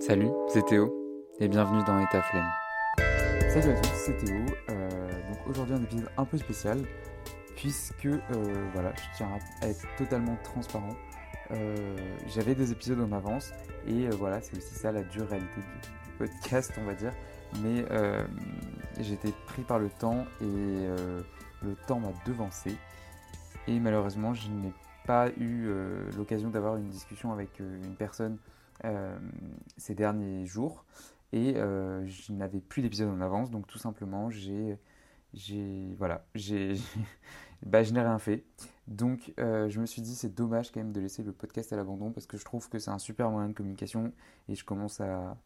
Salut, c'est Théo et bienvenue dans État Flemme. Salut à tous, c'est Théo. Euh, donc aujourd'hui un épisode un peu spécial puisque euh, voilà, je tiens à être totalement transparent. Euh, J'avais des épisodes en avance et voilà, c'est aussi ça la dure réalité du, podcast, on va dire. Mais j'étais pris par le temps et le temps m'a devancé. Et malheureusement, je n'ai pas eu l'occasion d'avoir une discussion avec une personne ces derniers jours. Et euh, je n'avais plus d'épisode en avance, donc tout simplement, j'ai. j'ai voilà, j'ai. bah, je n'ai rien fait. Donc, euh, je me suis dit, c'est dommage quand même de laisser le podcast à l'abandon parce que je trouve que c'est un super moyen de communication et je commence à,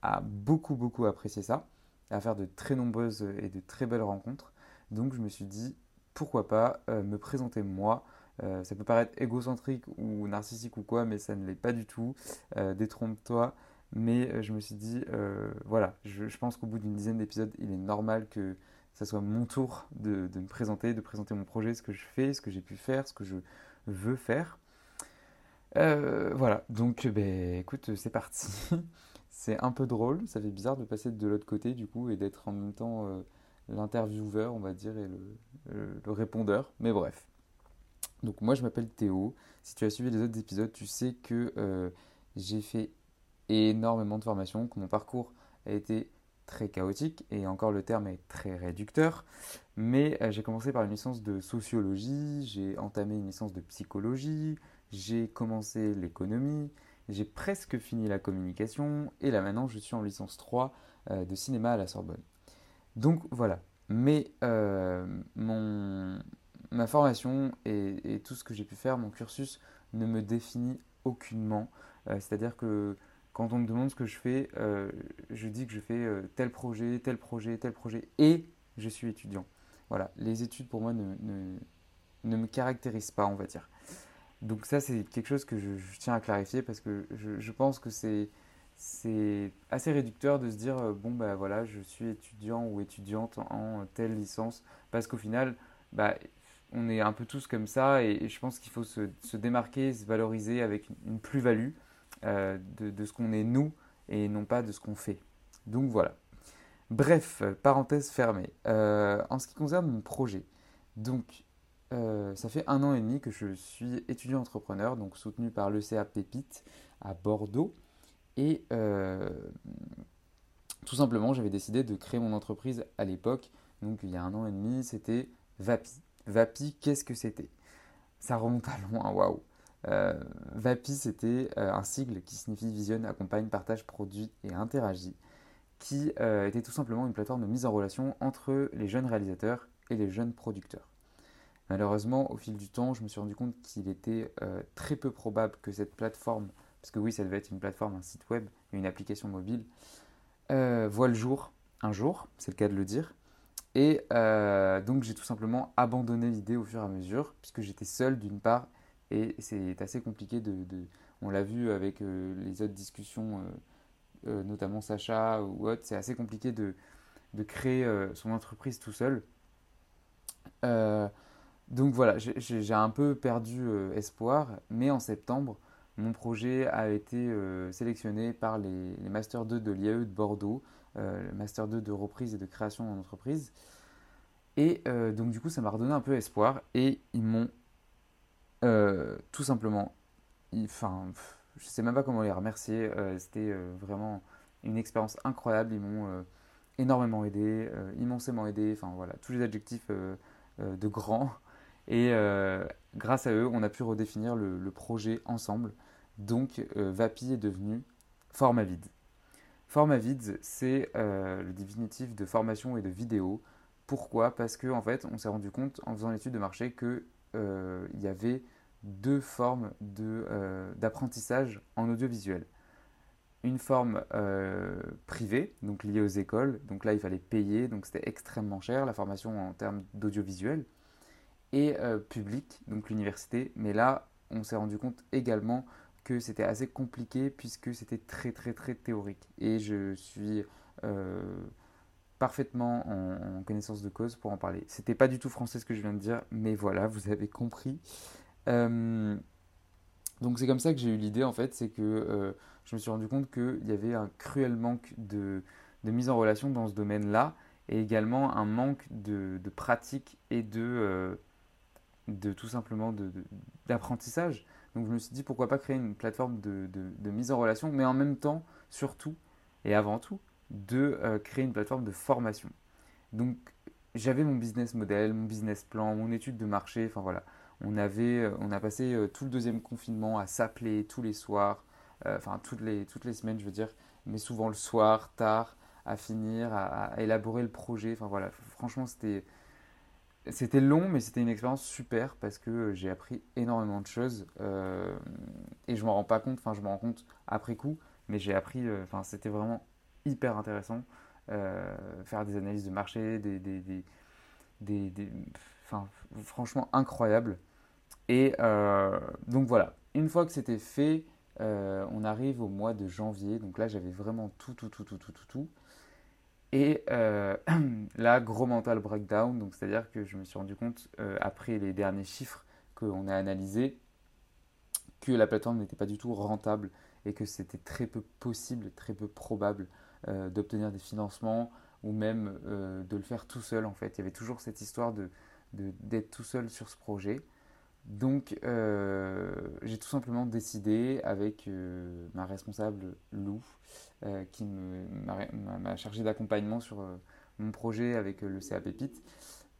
à beaucoup, beaucoup apprécier ça, à faire de très nombreuses et de très belles rencontres. Donc, je me suis dit, pourquoi pas euh, me présenter moi. Euh, ça peut paraître égocentrique ou narcissique ou quoi, mais ça ne l'est pas du tout. Euh, Détrompe-toi. Mais euh, je me suis dit, voilà, je, pense qu'au bout d'une dizaine d'épisodes, il est normal que ça soit mon tour de, me présenter, de présenter mon projet, ce que je fais, ce que j'ai pu faire, ce que je veux faire. Voilà, donc ben, écoute, c'est parti. C'est un peu drôle, ça fait bizarre de passer de l'autre côté du coup et d'être en même temps euh, l'intervieweur, on va dire, et le répondeur. Mais bref. Donc moi je m'appelle Théo. Si tu as suivi les autres épisodes, tu sais que euh, j'ai fait énormément de formations, que mon parcours a été très chaotique et encore le terme est très réducteur. Mais euh, j'ai commencé par une licence de sociologie, j'ai entamé une licence de psychologie, j'ai commencé l'économie, j'ai presque fini la communication et là maintenant je suis en licence 3 euh, de cinéma à la Sorbonne. Donc voilà. Mais mon, ma formation et, tout ce que j'ai pu faire, mon cursus ne me définit aucunement. Euh, C'est-à-dire que quand on me demande ce que je fais, euh, je dis que je fais euh, tel projet, tel projet, tel projet et je suis étudiant. Voilà, les études pour moi ne, me caractérisent pas, on va dire. Donc ça, c'est quelque chose que je, tiens à clarifier parce que je, pense que c'est assez réducteur de se dire bon bah voilà, je suis étudiant ou étudiante en, en telle licence parce qu'au final, bah on est un peu tous comme ça et, je pense qu'il faut se, se démarquer, se valoriser avec une, plus-value euh, de, ce qu'on est nous et non pas de ce qu'on fait. Donc voilà. Bref, parenthèse fermée. Euh, en ce qui concerne mon projet, donc euh, ça fait un an et demi que je suis étudiant entrepreneur, donc soutenu par l'ECA Pépite à Bordeaux. Et tout simplement, j'avais décidé de créer mon entreprise à l'époque. Donc il y a un an et demi, c'était Vapi. Vapi, qu'est-ce que c'était? Ça remonte à loin, waouh! Euh, Vapi, c'était euh, un sigle qui signifie visionne, accompagne, partage, produit et interagit, qui euh, était tout simplement une plateforme de mise en relation entre les jeunes réalisateurs et les jeunes producteurs. Malheureusement, au fil du temps, je me suis rendu compte qu'il était très peu probable que cette plateforme, parce que oui, ça devait être une plateforme, un site web, une application mobile, voit le jour un jour, c'est le cas de le dire. Et euh, donc j'ai tout simplement abandonné l'idée au fur et à mesure, puisque j'étais seul d'une part, et c'est assez compliqué de, on l'a vu avec euh, les autres discussions, euh, notamment Sacha ou autres, c'est assez compliqué de, de créer son entreprise tout seul. Donc voilà, j'ai un peu perdu espoir, mais en septembre, mon projet a été sélectionné par les, les Master 2 de l'IAE de Bordeaux, le Master 2 de reprise et de création en entreprise. Et euh, donc du coup, ça m'a redonné un peu espoir et ils m'ont euh, tout simplement, enfin, je sais même pas comment les remercier. euh, C'était euh, vraiment une expérience incroyable. Ils m'ont euh, énormément aidé, euh, immensément aidé. Enfin voilà, tous les adjectifs euh, euh, de grand. Et euh, grâce à eux, on a pu redéfinir le, le projet ensemble. Donc, euh, Vapi est devenu Formavid. Formavid, c'est euh, le définitif de formation et de vidéo. Pourquoi? Parce que en fait, on s'est rendu compte en faisant l'étude de marché que euh, y avait deux formes euh, d'apprentissage en audiovisuel. Une forme privée, donc liée aux écoles. Donc là, il fallait payer, donc c'était extrêmement cher la formation en termes d'audiovisuel et public, donc l'université. Mais là, on s'est rendu compte également c'était assez compliqué puisque c'était très très très théorique. Et je suis euh, parfaitement en, connaissance de cause pour en parler. C'était pas du tout français ce que je viens de dire, mais voilà, vous avez compris. Euh, Donc c'est comme ça que j'ai eu l'idée en fait, c'est que je me suis rendu compte qu'il y avait un cruel manque de, mise en relation dans ce domaine-là et également un manque de, pratique et de tout simplement d'apprentissage. Donc je me suis dit pourquoi pas créer une plateforme de, mise en relation, mais en même temps, surtout et avant tout, de euh, créer une plateforme de formation. Donc j'avais mon business model, mon business plan, mon étude de marché, enfin voilà. On, avait, euh, on a passé euh, tout le deuxième confinement à s'appeler tous les soirs, enfin toutes les, toutes les semaines je veux dire, mais souvent le soir, tard, à finir, à élaborer le projet. Enfin voilà, franchement c'était c'était long, mais c'était une expérience super parce que j'ai appris énormément de choses euh, et je m'en rends pas compte. Enfin, je me rends compte après coup, mais j'ai appris. Euh, enfin, c'était vraiment hyper intéressant. Euh, faire des analyses de marché, des, des, franchement incroyable. Et donc voilà. Une fois que c'était fait, on arrive au mois de janvier. Donc là, j'avais vraiment tout, tout, tout, tout, tout, tout, tout. Et euh, là, gros mental breakdown, donc c'est-à-dire que je me suis rendu compte, euh, après les derniers chiffres qu'on a analysés, que la plateforme n'était pas du tout rentable et que c'était très peu possible, très peu probable euh, d'obtenir des financements ou même de le faire tout seul en fait. Il y avait toujours cette histoire d'être tout seul sur ce projet. Donc j'ai tout simplement décidé avec ma responsable Lou euh, qui m'a chargé d'accompagnement sur euh, mon projet avec euh, le CA Pépite,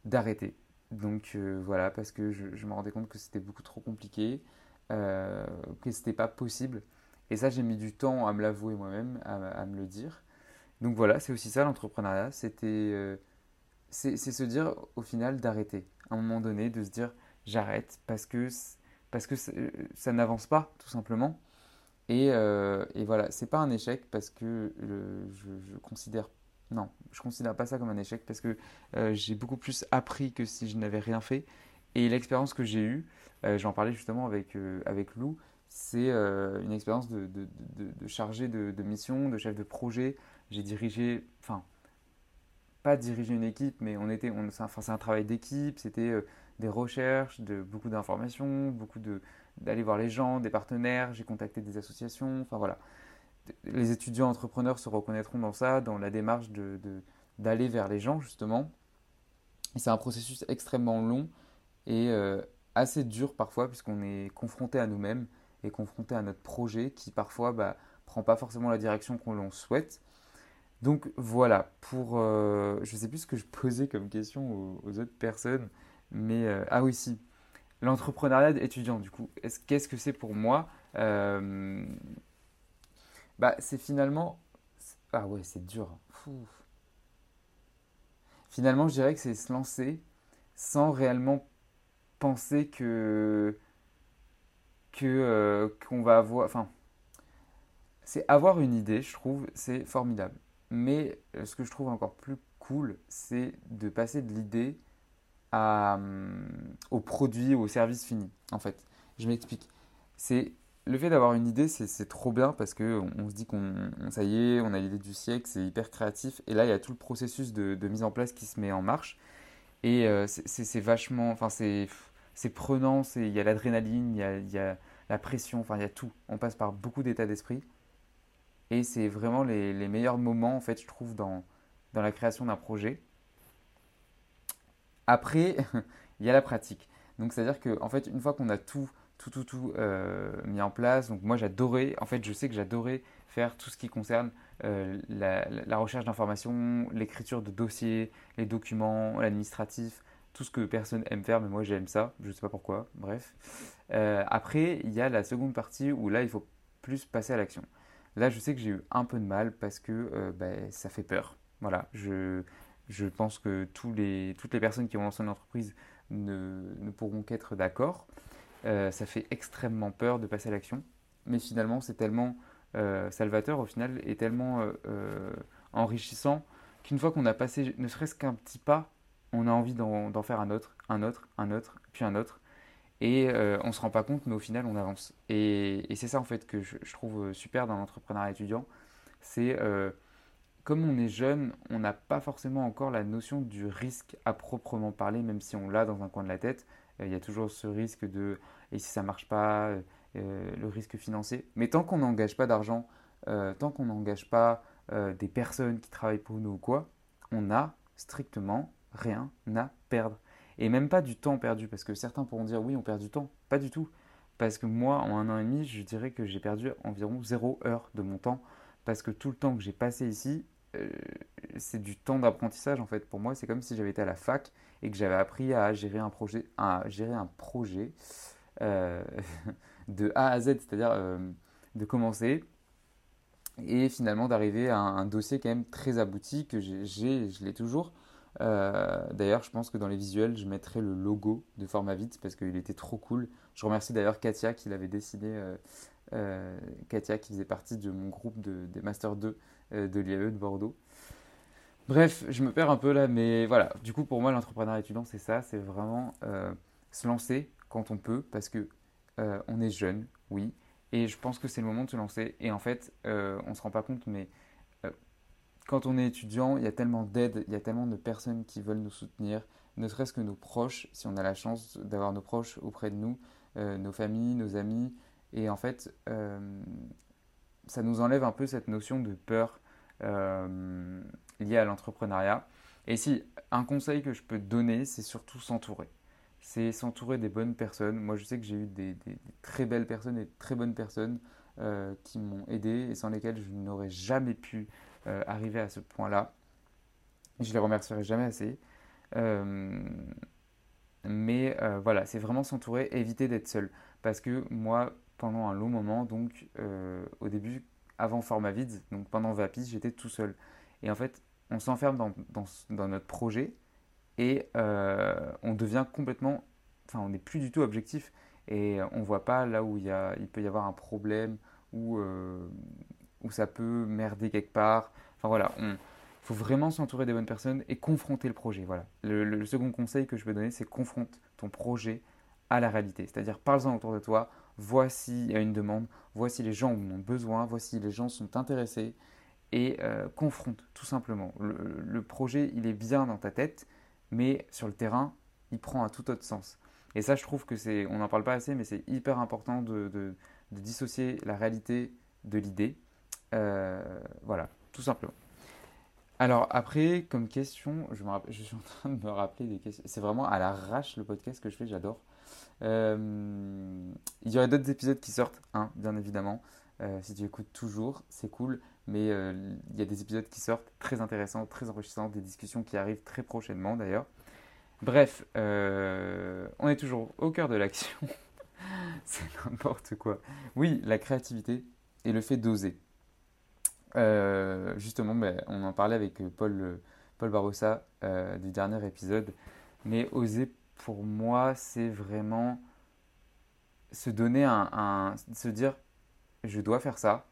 d'arrêter. Donc voilà, parce que je, me rendais compte que c'était beaucoup trop compliqué, que c'était pas possible. Et ça, j'ai mis du temps à me l'avouer moi-même, à, me le dire. Donc voilà, c'est aussi ça l'entrepreneuriat. C'était, c'est se dire au final d'arrêter. À un moment donné, de se dire j'arrête parce que parce que ça n'avance pas, tout simplement. Et, euh, et voilà, c'est pas un échec parce que je, considère non, je considère pas ça comme un échec parce que euh, j'ai beaucoup plus appris que si je n'avais rien fait. Et l'expérience que j'ai eue, euh, j'en parlais justement avec, avec Lou, c'est une expérience de, de, de, chargé de, mission, de chef de projet. J'ai dirigé, enfin, pas dirigé une équipe, mais on était, on, c'est un travail d'équipe, c'était des recherches, de, beaucoup d'informations, beaucoup d'aller voir les gens, des partenaires, j'ai contacté des associations, enfin voilà. Les étudiants entrepreneurs se reconnaîtront dans ça, dans la démarche de, d'aller vers les gens justement. c'est un processus extrêmement long et euh, assez dur parfois puisqu'on est confronté à nous-mêmes et confronté à notre projet qui parfois bah, prend pas forcément la direction qu'on l'on souhaite. Donc voilà, pour... Euh, je ne sais plus ce que je posais comme question aux, autres personnes, mais... Euh, ah oui, si, L'entrepreneuriat étudiant, du coup, qu'est-ce que c'est pour moi euh, bah, C'est finalement. Ah ouais, c'est dur. Finalement, je dirais que c'est se lancer sans réellement penser que. que euh, qu'on va avoir. Enfin. C'est avoir une idée, je trouve, c'est formidable. Mais ce que je trouve encore plus cool, c'est de passer de l'idée à, euh, au produit ou au service fini, en fait. Je m'explique. C'est le fait d'avoir une idée, c'est trop bien parce que on, se dit qu'on ça y est, on a l'idée du siècle, c'est hyper créatif. Et là, il y a tout le processus de, mise en place qui se met en marche. Et euh, c'est vachement, enfin c'est prenant. Il y a l'adrénaline, il, il, y a la pression, enfin il y a tout. On passe par beaucoup d'états d'esprit. Et c'est vraiment les, les, meilleurs moments, en fait, je trouve, dans, dans la création d'un projet. Après, il y a la pratique. Donc, c'est-à-dire qu'en en fait, une fois qu'on a tout, tout, tout, tout euh, mis en place, donc moi j'adorais, en fait, je sais que j'adorais faire tout ce qui concerne euh, la, recherche d'informations, l'écriture de dossiers, les documents, l'administratif, tout ce que personne aime faire, mais moi j'aime ça, je ne sais pas pourquoi, bref. Euh, après, il y a la seconde partie où là, il faut plus passer à l'action. Là, je sais que j'ai eu un peu de mal parce que ben, ça fait peur. Voilà, je, je pense que toutes les personnes qui ont lancé une entreprise ne, pourront qu'être d'accord. Euh, ça fait extrêmement peur de passer à l'action, mais finalement c'est tellement euh, salvateur au final et tellement euh, enrichissant qu'une fois qu'on a passé ne serait-ce qu'un petit pas, on a envie d'en faire un autre, un autre, un autre, puis un autre. Et on ne se rend pas compte, mais au final on avance. Et, et c'est ça en fait que je, je trouve super dans l'entrepreneuriat étudiant. C'est comme on est jeune, on n'a pas forcément encore la notion du risque à proprement parler, même si on l'a dans un coin de la tête. Euh, il y a toujours ce risque de et si ça marche pas, le risque financier? Mais tant qu'on n'engage pas d'argent, tant qu'on n'engage pas des personnes qui travaillent pour nous ou quoi, on n'a strictement rien à perdre. Et même pas du temps perdu, parce que certains pourront dire oui, on perd du temps. Pas du tout. Parce que moi, en un an et demi, je dirais que j'ai perdu environ 0 heure de mon temps. Parce que tout le temps que j'ai passé ici, euh, c'est du temps d'apprentissage en fait. Pour moi, c'est comme si j'avais été à la fac et que j'avais appris à gérer un projet, euh, de A à Z, c'est-à-dire euh, de commencer et finalement d'arriver à un, dossier quand même très abouti que j'ai, je l'ai toujours. d'ailleurs, je pense que dans les visuels, je mettrai le logo de Formavit parce qu'il était trop cool. Je remercie d'ailleurs Katia qui l'avait dessiné. Katia qui faisait partie de mon groupe de, des Master 2 euh, de l'IAE de Bordeaux. Bref, je me perds un peu là, mais voilà. Du coup, pour moi, l'entrepreneuriat étudiant, c'est ça, c'est vraiment euh, se lancer quand on peut, parce que euh, on est jeune, oui, et je pense que c'est le moment de se lancer. Et en fait, on ne se rend pas compte, mais quand on est étudiant, il y a tellement d'aide, il y a tellement de personnes qui veulent nous soutenir, ne serait-ce que nos proches, si on a la chance d'avoir nos proches auprès de nous, nos familles, nos amis. Et en fait, ça nous enlève un peu cette notion de peur euh, liée à l'entrepreneuriat. Et si un conseil que je peux te donner, c'est surtout s'entourer. C'est s'entourer des bonnes personnes. Moi, je sais que j'ai eu des, très belles personnes et très bonnes personnes euh, qui m'ont aidé et sans lesquelles je n'aurais jamais pu euh, arriver à ce point-là. Je les remercierai jamais assez. mais voilà, c'est vraiment s'entourer, éviter d'être seul. Parce que moi, pendant un long moment. Donc, euh, au début, avant Formavid, donc pendant Vapis, j'étais tout seul. Et en fait, on s'enferme dans, dans, notre projet et euh, on devient complètement. Enfin, on n'est plus du tout objectif et on ne voit pas là où il, peut y avoir un problème ou euh, où ça peut merder quelque part. Enfin voilà, il faut vraiment s'entourer des bonnes personnes et confronter le projet. Voilà. Le, le second conseil que je peux donner, c'est confronte ton projet à la réalité. C'est-à-dire, parle-en autour de toi, voici une demande, voici les gens en ont besoin, voici les gens sont intéressés et euh, confronte tout simplement. Le, projet, il est bien dans ta tête, mais sur le terrain, il prend un tout autre sens. Et ça, je trouve que c'est, on n'en parle pas assez, mais c'est hyper important de, dissocier la réalité de l'idée. Euh, voilà, tout simplement. Alors après, comme question, je, me je, suis en train de me rappeler des questions. C'est vraiment à l'arrache le podcast que je fais, j'adore. Euh, il y aurait d'autres épisodes qui sortent, hein, bien évidemment. Euh, si tu écoutes toujours, c'est cool. Mais euh, il y a des épisodes qui sortent très intéressants, très enrichissants, des discussions qui arrivent très prochainement d'ailleurs. Bref, on est toujours au cœur de l'action. c'est n'importe quoi. Oui, la créativité et le fait d'oser. justement, ben, on en parlait avec Paul, Paul Barossa du dernier épisode. Mais oser pour moi, c'est vraiment se donner un, se dire je dois faire ça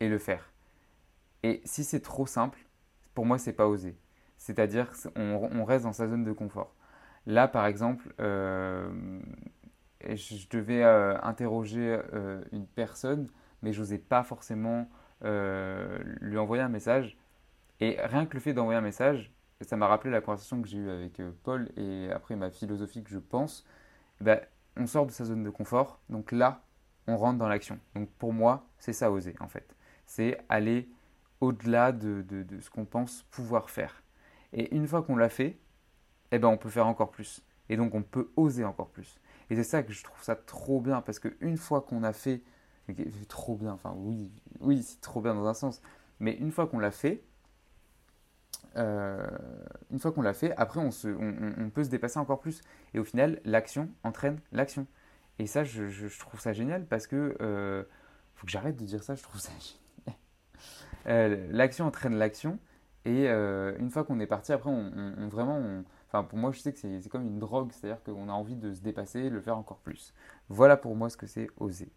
et le faire. Et si c'est trop simple, pour moi, c'est pas oser. C'est-à-dire, on, reste dans sa zone de confort. Là, par exemple, euh, je devais euh, interroger euh, une personne, mais je n'osais pas forcément lui envoyer un message. Et rien que le fait d'envoyer un message, ça m'a rappelé la conversation que j'ai eue avec euh, Paul et après ma philosophie que je pense. Ben, on sort de sa zone de confort, donc là, on rentre dans l'action. Donc pour moi, c'est ça oser en fait. C'est aller au-delà de, de, ce qu'on pense pouvoir faire. Et une fois qu'on l'a fait, eh ben, on peut faire encore plus. Et donc on peut oser encore plus. Et c'est ça que je trouve ça trop bien, parce qu'une fois qu'on a fait, trop bien, enfin oui, oui c'est trop bien dans un sens, mais une fois qu'on l'a fait, euh, une fois qu'on l'a fait, après on, peut se dépasser encore plus. Et au final, l'action entraîne l'action. Et ça, je, trouve ça génial parce que euh, faut que j'arrête de dire ça. Je trouve ça génial. Euh, l'action entraîne l'action. Et une fois qu'on est parti, après, on, vraiment, enfin pour moi, je sais que c'est comme une drogue, c'est-à-dire qu'on a envie de se dépasser, de le faire encore plus. Voilà pour moi ce que c'est oser.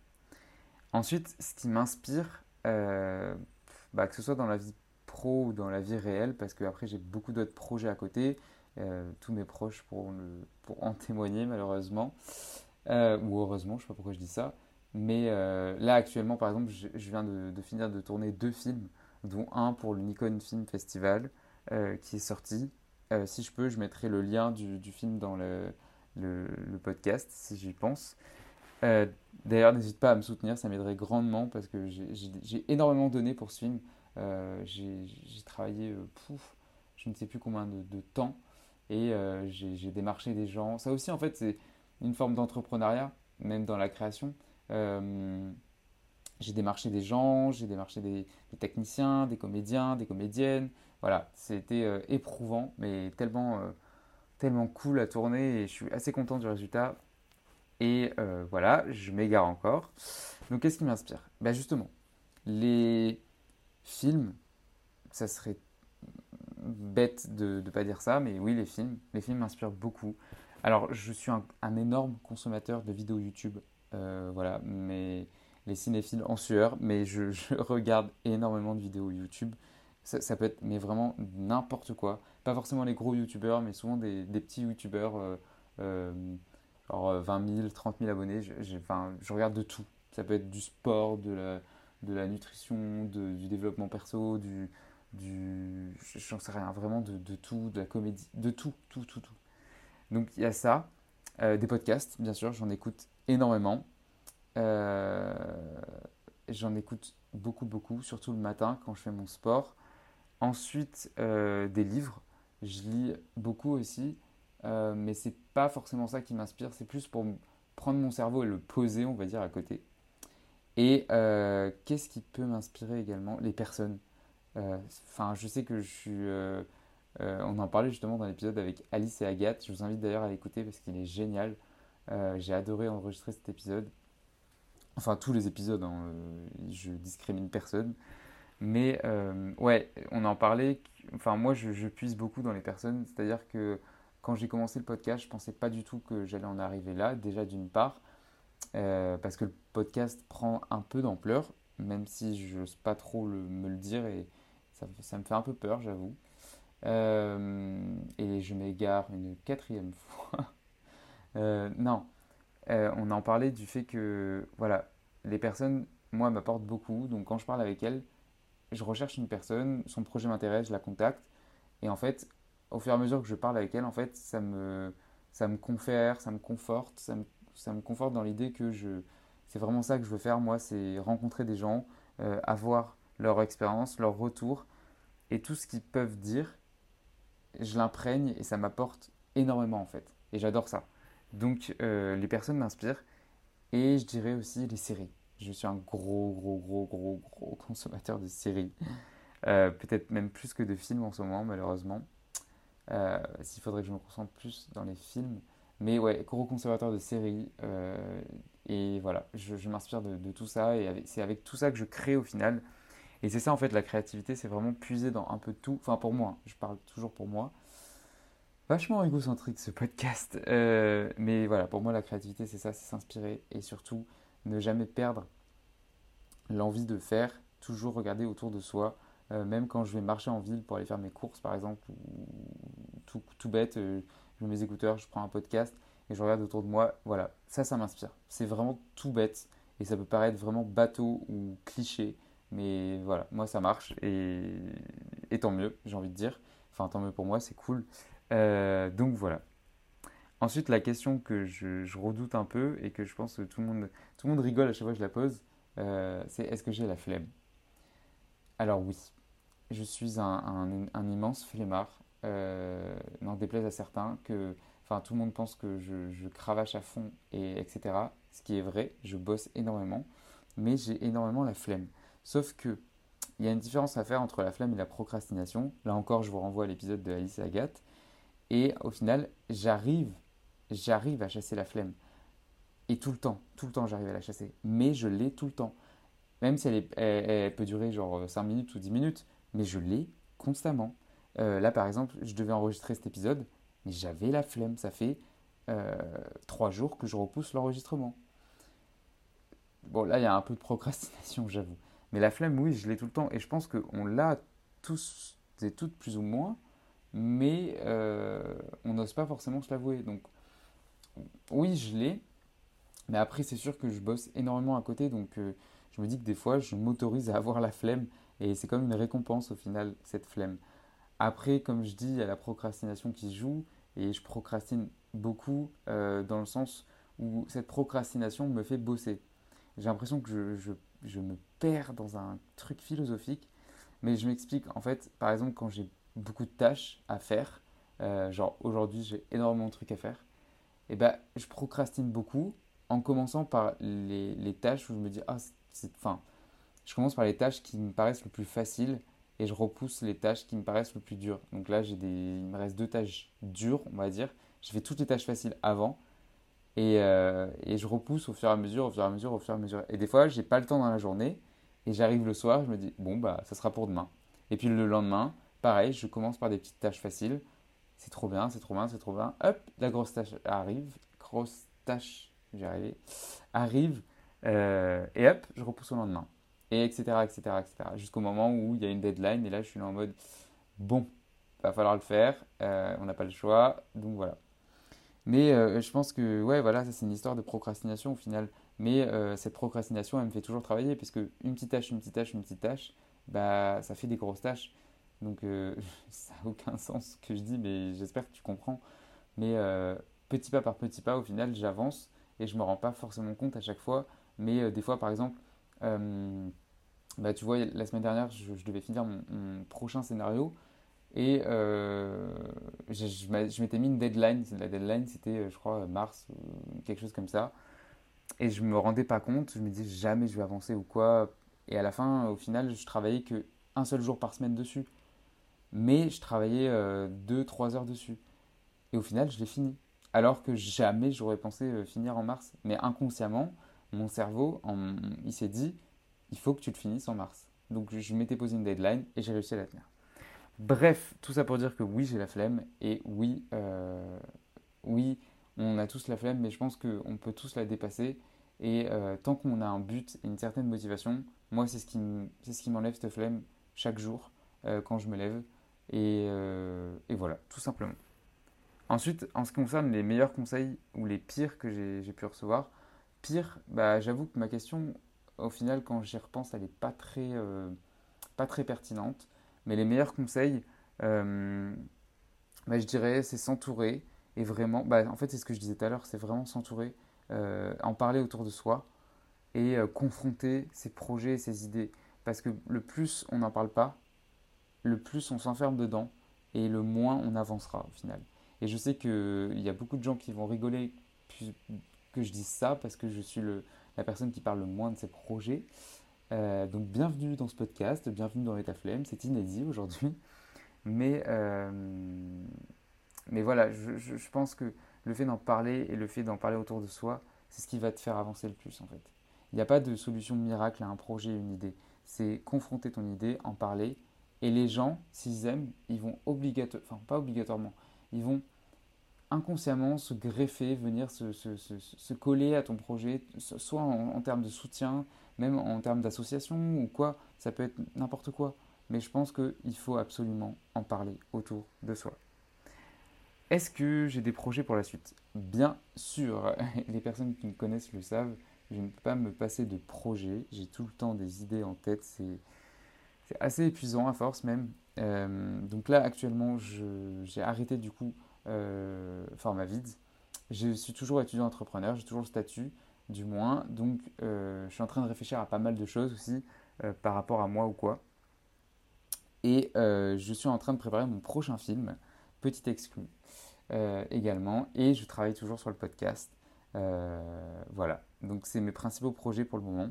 Ensuite, ce qui m'inspire, bah, que ce soit dans la vie ou dans la vie réelle, parce que après j'ai beaucoup d'autres projets à côté. Euh, tous mes proches pour, pour en témoigner malheureusement, euh, ou heureusement, je sais pas pourquoi je dis ça. Mais euh, là actuellement, par exemple, je, viens de, finir de tourner deux films, dont un pour le Nikon Film Festival qui est sorti. si je peux, je mettrai le lien du, film dans le, le podcast, si j'y pense. D'ailleurs, n'hésite pas à me soutenir, ça m'aiderait grandement parce que j'ai énormément donné pour ce film. J'ai travaillé, pouf, je ne sais plus combien de, temps et j'ai démarché des gens. Ça aussi, en fait, c'est une forme d'entrepreneuriat, même dans la création. Euh, j'ai démarché des gens, j'ai démarché des, techniciens, des comédiens, des comédiennes. Voilà, c'était euh, éprouvant, mais tellement, euh, tellement cool à tourner et je suis assez content du résultat. Et voilà, je m'égare encore. Donc, qu'est-ce qui m'inspire? Ben Justement, les films, ça serait bête de ne pas dire ça, mais oui, les films, les films m'inspirent beaucoup. Alors, je suis un, énorme consommateur de vidéos YouTube, euh, voilà, mais les cinéphiles en sueur, mais je, regarde énormément de vidéos YouTube. Ça, peut être, mais vraiment n'importe quoi. Pas forcément les gros YouTubeurs, mais souvent des, petits YouTubeurs, euh, euh, genre 20 000, 30 000 abonnés. Je, je regarde de tout. Ça peut être du sport, de la, de la nutrition, du développement perso, du, du j'en sais rien, vraiment de, de, tout, de la comédie, de tout, tout, tout, tout. Donc il y a ça, euh, des podcasts, bien sûr, j'en écoute énormément. Euh, j'en écoute beaucoup, beaucoup, surtout le matin quand je fais mon sport. Ensuite, euh, des livres. Je lis beaucoup aussi, mais c'est pas forcément ça qui m'inspire. C'est plus pour prendre mon cerveau et le poser, on va dire, à côté. Et qu'est-ce qui peut m'inspirer également? Les personnes. Enfin, je sais que je suis euh, on en parlait justement dans l'épisode avec Alice et Agathe. Je vous invite d'ailleurs à l'écouter parce qu'il est génial. Euh, j'ai adoré enregistrer cet épisode. Enfin, tous les épisodes, hein, euh, je discrimine personne. Mais ouais, on en parlait. Enfin, moi, je, puise beaucoup dans les personnes. C'est-à-dire que quand j'ai commencé le podcast, je pensais pas du tout que j'allais en arriver là. Déjà, d'une part, parce que le podcast prend un peu d'ampleur, même si je n'ose pas trop me le dire et ça me fait un peu peur, j'avoue. Euh, et je m'égare une quatrième fois. Euh, non, euh, on en parlait du fait que, voilà, les personnes, moi, m'apportent beaucoup. Donc quand je parle avec elles, je recherche une personne, son projet m'intéresse, je la contacte. Et en fait, au fur et à mesure que je parle avec elle, en fait, ça me, ça me confère, ça me conforte, ça me, ça me conforte dans l'idée que je, c'est vraiment ça que je veux faire, moi, c'est rencontrer des gens, avoir leur expérience, leur retour et tout ce qu'ils peuvent dire je l'imprègne et ça m'apporte énormément en fait. Et j'adore ça. Donc euh, les personnes m'inspirent et je dirais aussi les séries. Je suis un gros, gros, gros, gros, gros consommateur de séries. Euh, peut-être même plus que de films en ce moment, malheureusement. Euh, s'il faudrait que je me concentre plus dans les films. Mais ouais, gros consommateur de séries. et voilà, je, m'inspire de, tout ça. Et c'est avec tout ça que je crée au final. Et c'est ça en fait la créativité, c'est vraiment puiser dans un peu tout. Enfin pour moi, je parle toujours pour moi. Vachement égocentrique ce podcast. Euh, mais voilà, pour moi la créativité c'est ça, c'est s'inspirer et surtout ne jamais perdre l'envie de faire, toujours regarder autour de soi. Euh, même quand je vais marcher en ville pour aller faire mes courses par exemple, ou tout, bête, euh, je mets mes écouteurs, je prends un podcast et je regarde autour de moi. Voilà, ça, ça m'inspire. C'est vraiment tout bête et ça peut paraître vraiment bateau ou cliché. Mais voilà, moi ça marche et, tant mieux, j'ai envie de dire. Enfin, tant mieux pour moi, c'est cool. Euh, donc voilà. Ensuite, la question que je, redoute un peu et que je pense que tout le monde, tout le monde rigole à chaque fois que je la pose, euh, c'est est-ce que j'ai la flemme? Alors oui, je suis un, immense flemmard. Euh, n'en déplaise à certains que, enfin, tout le monde pense que je, cravache à fond et etc. Ce qui est vrai, je bosse énormément, mais j'ai énormément la flemme. Sauf que il y a une différence à faire entre la flemme et la procrastination. Là encore, je vous renvoie à l'épisode de Alice et Agathe. Et au final, j'arrive, j'arrive à chasser la flemme. Et tout le temps, tout le temps, j'arrive à la chasser. Mais je l'ai tout le temps. Même si elle, peut durer genre 5 minutes ou 10 minutes, mais je l'ai constamment. Euh, là, par exemple, je devais enregistrer cet épisode, mais j'avais la flemme. Ça fait euh, 3 jours que je repousse l'enregistrement. Bon, là, il y a un peu de procrastination, j'avoue. Mais la flemme, oui, je l'ai tout le temps. Et je pense qu'on l'a tous et toutes plus ou moins, mais euh, on n'ose pas forcément se l'avouer. Donc, oui, je l'ai, mais après, c'est sûr que je bosse énormément à côté. Donc, je me dis que des fois, je m'autorise à avoir la flemme. Et c'est comme une récompense au final, cette flemme. Après, comme je dis, il y a la procrastination qui joue. Et je procrastine beaucoup euh, dans le sens où cette procrastination me fait bosser. J'ai l'impression que je, je, me perds dans un truc philosophique, mais je m'explique. En fait, par exemple, quand j'ai beaucoup de tâches à faire, euh, genre aujourd'hui j'ai énormément de trucs à faire, et eh ben je procrastine beaucoup en commençant par les, les tâches où je me dis ah c'est enfin je commence par les tâches qui me paraissent le plus faciles et je repousse les tâches qui me paraissent le plus dures. Donc là, j'ai des, il me reste deux tâches dures, on va dire. Je fais toutes les tâches faciles avant et, euh, et, je repousse au fur et à mesure, au fur et à mesure, au fur et à mesure. Et des fois, j'ai pas le temps dans la journée et j'arrive le soir, je me dis bon bah ça sera pour demain. Et puis le lendemain, pareil, je commence par des petites tâches faciles. C'est trop bien, c'est trop bien, c'est trop bien. Hop, la grosse tâche arrive, grosse tâche, j'ai arrivé, arrive euh, et hop, je repousse au lendemain et etc., etc., etc. Jusqu'au moment où il y a une deadline, et là, je suis là en mode, bon, va falloir le faire, euh, on n'a pas le choix, donc voilà. Mais euh, je pense que, ouais, voilà, ça c'est une histoire de procrastination au final. Mais euh, cette procrastination, elle me fait toujours travailler, parce que une petite tâche, une petite tâche, une petite tâche, bah, ça fait des grosses tâches. Donc ça n'a aucun sens ce que je dis, mais j'espère que tu comprends. Mais petit pas par petit pas, au final, j'avance, et je ne me rends pas forcément compte à chaque fois. Mais des fois, par exemple, euh, bah, tu vois, la semaine dernière, je, devais finir mon, prochain scénario et euh, je, m'étais mis une deadline. La deadline, c'était, euh, je crois, mars, quelque chose comme ça. Et je me rendais pas compte, je me disais jamais je vais avancer ou quoi. Et à la fin, au final, je travaillais que un seul jour par semaine dessus. Mais je travaillais 2-3 heures dessus. Et au final, je l'ai fini. Alors que jamais j'aurais pensé finir en mars. Mais inconsciemment, mon cerveau, il s'est dit, il faut que tu le finisses en mars. Donc je m'étais posé une deadline et j'ai réussi à la tenir. Bref, tout ça pour dire que oui, j'ai la flemme et oui, euh, oui, on a tous la flemme, mais je pense qu'on peut tous la dépasser. Et euh, tant qu'on a un but et une certaine motivation, moi, c'est ce qui m'enlève cette flemme chaque jour euh, quand je me lève. Et, voilà, tout simplement. Ensuite, en ce qui concerne les meilleurs conseils ou les pires que j'ai pu recevoir, Pire, bah, j'avoue que ma question, au final, quand j'y repense, elle n'est pas, très, euh, pas très pertinente. Mais les meilleurs conseils, euh, bah, je dirais, c'est s'entourer. Et vraiment, bah, en fait, c'est ce que je disais tout à l'heure, c'est vraiment s'entourer, euh, en parler autour de soi et confronter ses projets, ses idées. Parce que le plus on n'en parle pas, le plus on s'enferme dedans et le moins on avancera au final. Et je sais qu'il y a beaucoup de gens qui vont rigoler que je dise ça parce que je suis le, la personne qui parle le moins de ses projets. Euh, donc bienvenue dans ce podcast, bienvenue dans l'état flemme, c'est inédit aujourd'hui. Mais, euh, mais voilà, je, je, pense que le fait d'en parler et le fait d'en parler autour de soi, c'est ce qui va te faire avancer le plus en fait. Il n'y a pas de solution miracle à un projet, une idée. C'est confronter ton idée, en parler. Et les gens, s'ils aiment, ils vont obligatoirement, enfin pas obligatoirement, ils vont inconsciemment se greffer, venir se, se, se, coller à ton projet, soit en, termes de soutien, même en termes d'association ou quoi, ça peut être n'importe quoi. Mais je pense qu'il faut absolument en parler autour de soi. Est-ce que j'ai des projets pour la suite? Bien sûr, les personnes qui me connaissent le savent, je ne peux pas me passer de projets, j'ai tout le temps des idées en tête, c'est assez épuisant à force même. Euh, donc là actuellement j'ai arrêté du coup format vide. Je suis toujours étudiant entrepreneur, j'ai toujours le statut, du moins. Donc, euh, je suis en train de réfléchir à pas mal de choses aussi euh, par rapport à moi ou quoi. Et je suis en train de préparer mon prochain film, petit exclu également. Et je travaille toujours sur le podcast. voilà. Donc, c'est mes principaux projets pour le moment.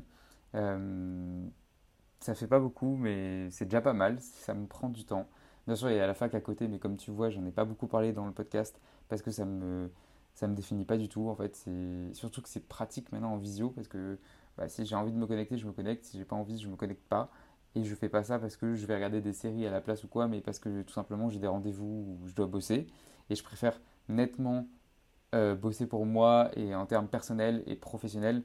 ça fait pas beaucoup, mais c'est déjà pas mal. Ça me prend du temps. Bien sûr, il y a la fac à côté, mais comme tu vois, j'en ai pas beaucoup parlé dans le podcast parce que ça me ça me définit pas du tout. En fait, c'est surtout que c'est pratique maintenant en visio parce que bah, si j'ai envie de me connecter, je me connecte. Si j'ai pas envie, je me connecte pas. Et je fais pas ça parce que je vais regarder des séries à la place ou quoi, mais parce que tout simplement j'ai des rendez-vous où je dois bosser. Et je préfère nettement euh, bosser pour moi et en termes personnels et professionnels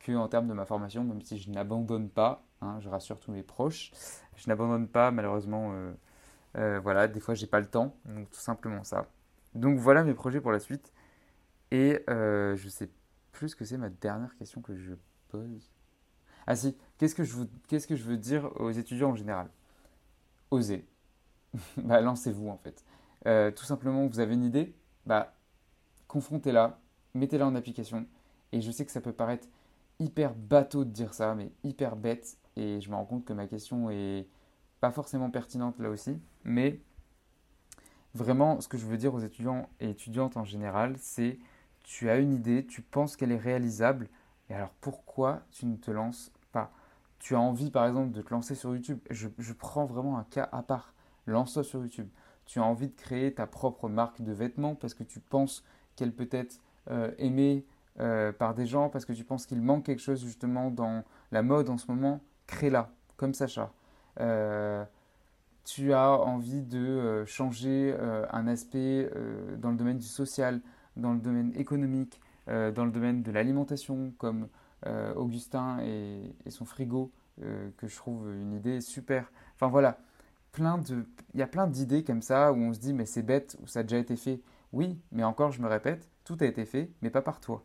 que en termes de ma formation, même si je n'abandonne pas. Hein, je rassure tous mes proches. Je n'abandonne pas malheureusement. Euh, euh, voilà, des fois j'ai pas le temps, donc tout simplement ça. Donc voilà mes projets pour la suite. Et euh, je sais plus ce que c'est ma dernière question que je pose. Ah si, qu'est-ce que je, qu'est-ce que je veux dire aux étudiants en général? Osez. bah, lancez-vous en fait. Euh, tout simplement, vous avez une idée? Bah, confrontez-la, mettez-la en application Et je sais que ça peut paraître hyper bateau de dire ça, mais hyper bête. Et je me rends compte que ma question est pas forcément pertinente là aussi. Mais vraiment, ce que je veux dire aux étudiants et étudiantes en général, c'est tu as une idée, tu penses qu'elle est réalisable, et alors pourquoi tu ne te lances pas? Tu as envie par exemple de te lancer sur YouTube. Je, prends vraiment un cas à part. Lance-toi sur YouTube. Tu as envie de créer ta propre marque de vêtements parce que tu penses qu'elle peut être euh, aimée euh, par des gens, parce que tu penses qu'il manque quelque chose justement dans la mode en ce moment? Crée-la, comme Sacha. Euh, tu as envie de euh, changer euh, un aspect dans le domaine du social, dans le domaine économique, dans le domaine de l'alimentation, comme Augustin et, son frigo, que je trouve une idée super. Enfin voilà, plein de, il y a plein d'idées comme ça où on se dit mais c'est bête ou ça a déjà été fait. Oui, mais encore je me répète, tout a été fait, mais pas par toi.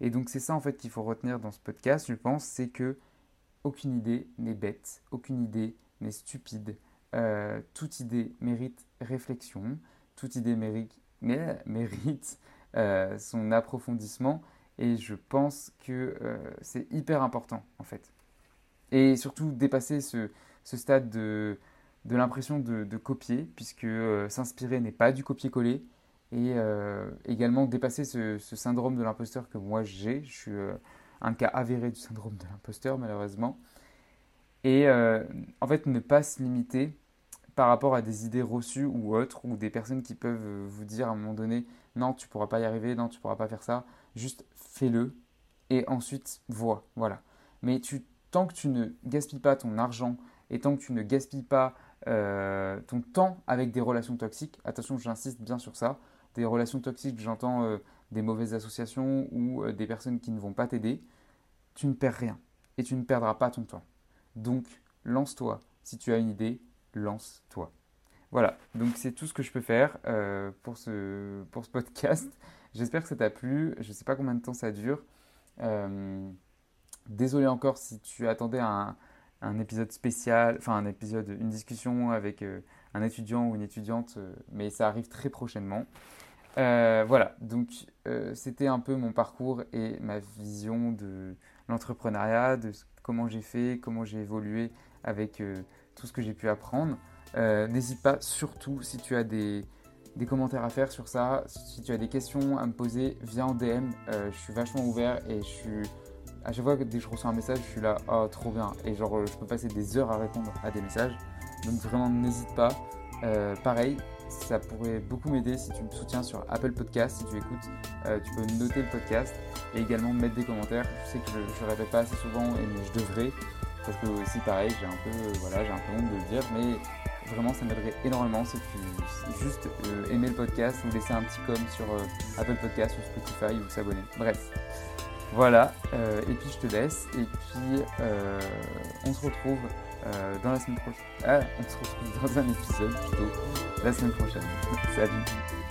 Et donc c'est ça en fait qu'il faut retenir dans ce podcast, je pense, c'est que aucune idée n'est bête, aucune idée n'est stupide. Euh, toute idée mérite réflexion, toute idée mérite, euh, son approfondissement et je pense que euh, c'est hyper important en fait. Et surtout dépasser ce, stade de, de l'impression de, copier, puisque s'inspirer n'est pas du copier-coller, et également dépasser ce, ce syndrome de l'imposteur que moi j'ai. Je suis un cas avéré du syndrome de l'imposteur malheureusement. Et en fait ne pas se limiter par rapport à des idées reçues ou autres, ou des personnes qui peuvent euh, vous dire à un moment donné, non, tu pourras pas y arriver, non, tu pourras pas faire ça, juste fais-le et ensuite vois, voilà. Mais tant que tu ne gaspilles pas ton argent et tant que tu ne gaspilles pas euh, ton temps avec des relations toxiques, attention, j'insiste bien sur ça, des relations toxiques, j'entends euh, des mauvaises associations ou des personnes qui ne vont pas t'aider, tu ne perds rien et tu ne perdras pas ton temps. Donc, lance-toi si tu as une idée, lance-toi. Voilà, donc c'est tout ce que je peux faire euh, pour, ce, podcast. J'espère que ça t'a plu. Je ne sais pas combien de temps ça dure. Euh, désolé encore si tu attendais un, épisode spécial, enfin un épisode, une discussion avec euh, un étudiant ou une étudiante, mais ça arrive très prochainement. Voilà, donc c'était un peu mon parcours et ma vision de l'entrepreneuriat, de comment j'ai fait, comment j'ai évolué avec tout ce que j'ai pu apprendre. Euh, n'hésite pas surtout si tu as des, commentaires à faire sur ça, si tu as des questions à me poser, viens en DM. Euh, je suis vachement ouvert et je suis. À chaque fois que dès que je reçois un message, je suis là, oh trop bien. Et genre, je peux passer des heures à répondre à des messages. Donc vraiment, n'hésite pas. Euh, pareil, ça pourrait beaucoup m'aider si tu me soutiens sur Apple Podcast. Si tu écoutes, tu peux noter le podcast et également mettre des commentaires. Je sais que je ne répète pas assez souvent, mais je devrais. Parce que aussi pareil, j'ai un peu, voilà, j'ai un peu honte de le dire, mais vraiment ça m'aiderait énormément si tu juste euh, aimais le podcast ou laisser un petit com sur euh, Apple Podcast ou Spotify ou s'abonner. Bref. Voilà, euh, et puis je te laisse, et puis on se retrouve dans la semaine prochaine. Ah, on se retrouve dans un épisode plutôt la semaine prochaine. Salut